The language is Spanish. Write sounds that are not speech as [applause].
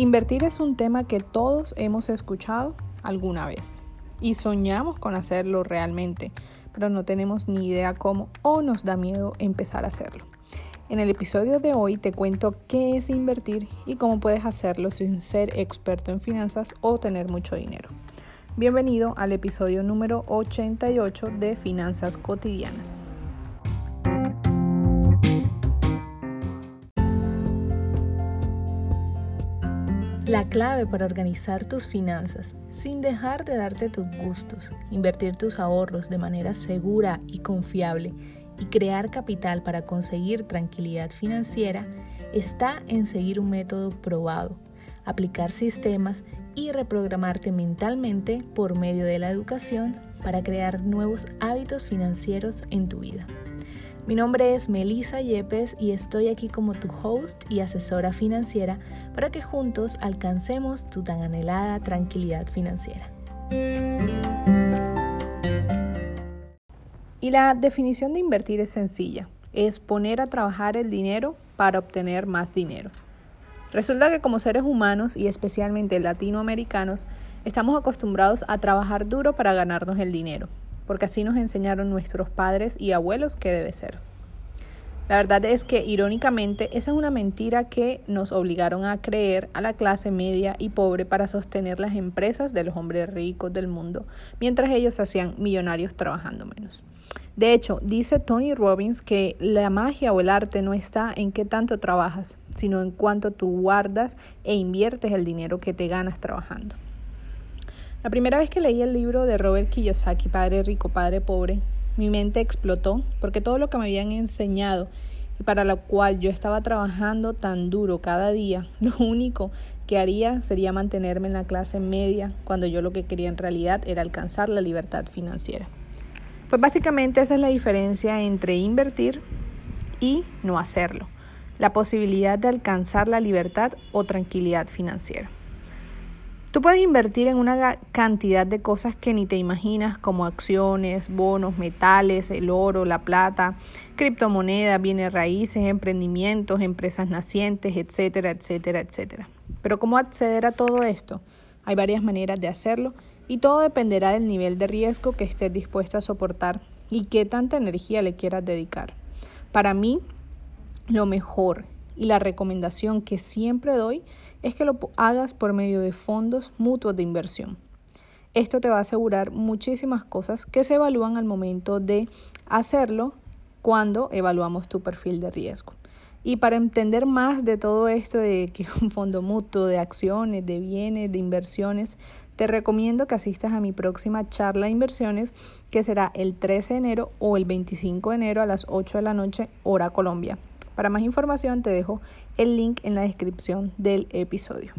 Invertir es un tema que todos hemos escuchado alguna vez y soñamos con hacerlo realmente, pero no tenemos ni idea cómo o nos da miedo empezar a hacerlo. En el episodio de hoy te cuento qué es invertir y cómo puedes hacerlo sin ser experto en finanzas o tener mucho dinero. Bienvenido al episodio número 88 de Finanzas Cotidianas. La clave para organizar tus finanzas sin dejar de darte tus gustos, invertir tus ahorros de manera segura y confiable y crear capital para conseguir tranquilidad financiera está en seguir un método probado, aplicar sistemas y reprogramarte mentalmente por medio de la educación para crear nuevos hábitos financieros en tu vida. Mi nombre es Melissa Yepes y estoy aquí como tu host y asesora financiera para que juntos alcancemos tu tan anhelada tranquilidad financiera. Y la definición de invertir es sencilla, es poner a trabajar el dinero para obtener más dinero. Resulta que como seres humanos y especialmente latinoamericanos, estamos acostumbrados a trabajar duro para ganarnos el dinero porque así nos enseñaron nuestros padres y abuelos que debe ser. La verdad es que, irónicamente, esa es una mentira que nos obligaron a creer a la clase media y pobre para sostener las empresas de los hombres ricos del mundo, mientras ellos hacían millonarios trabajando menos. De hecho, dice Tony Robbins que la magia o el arte no está en qué tanto trabajas, sino en cuánto tú guardas e inviertes el dinero que te ganas trabajando. La primera vez que leí el libro de Robert Kiyosaki, Padre Rico, Padre Pobre, mi mente explotó porque todo lo que me habían enseñado y para lo cual yo estaba trabajando tan duro cada día, [laughs] lo único que haría sería mantenerme en la clase media cuando yo lo que quería en realidad era alcanzar la libertad financiera. Pues básicamente esa es la diferencia entre invertir y no hacerlo, la posibilidad de alcanzar la libertad o tranquilidad financiera. Tú puedes invertir en una cantidad de cosas que ni te imaginas, como acciones, bonos, metales, el oro, la plata, criptomonedas, bienes raíces, emprendimientos, empresas nacientes, etcétera, etcétera, etcétera. Pero ¿cómo acceder a todo esto? Hay varias maneras de hacerlo y todo dependerá del nivel de riesgo que estés dispuesto a soportar y qué tanta energía le quieras dedicar. Para mí, lo mejor y la recomendación que siempre doy es que lo hagas por medio de fondos mutuos de inversión. Esto te va a asegurar muchísimas cosas que se evalúan al momento de hacerlo cuando evaluamos tu perfil de riesgo. Y para entender más de todo esto de que un fondo mutuo, de acciones, de bienes, de inversiones, te recomiendo que asistas a mi próxima charla de inversiones que será el 13 de enero o el 25 de enero a las 8 de la noche hora Colombia. Para más información te dejo el link en la descripción del episodio.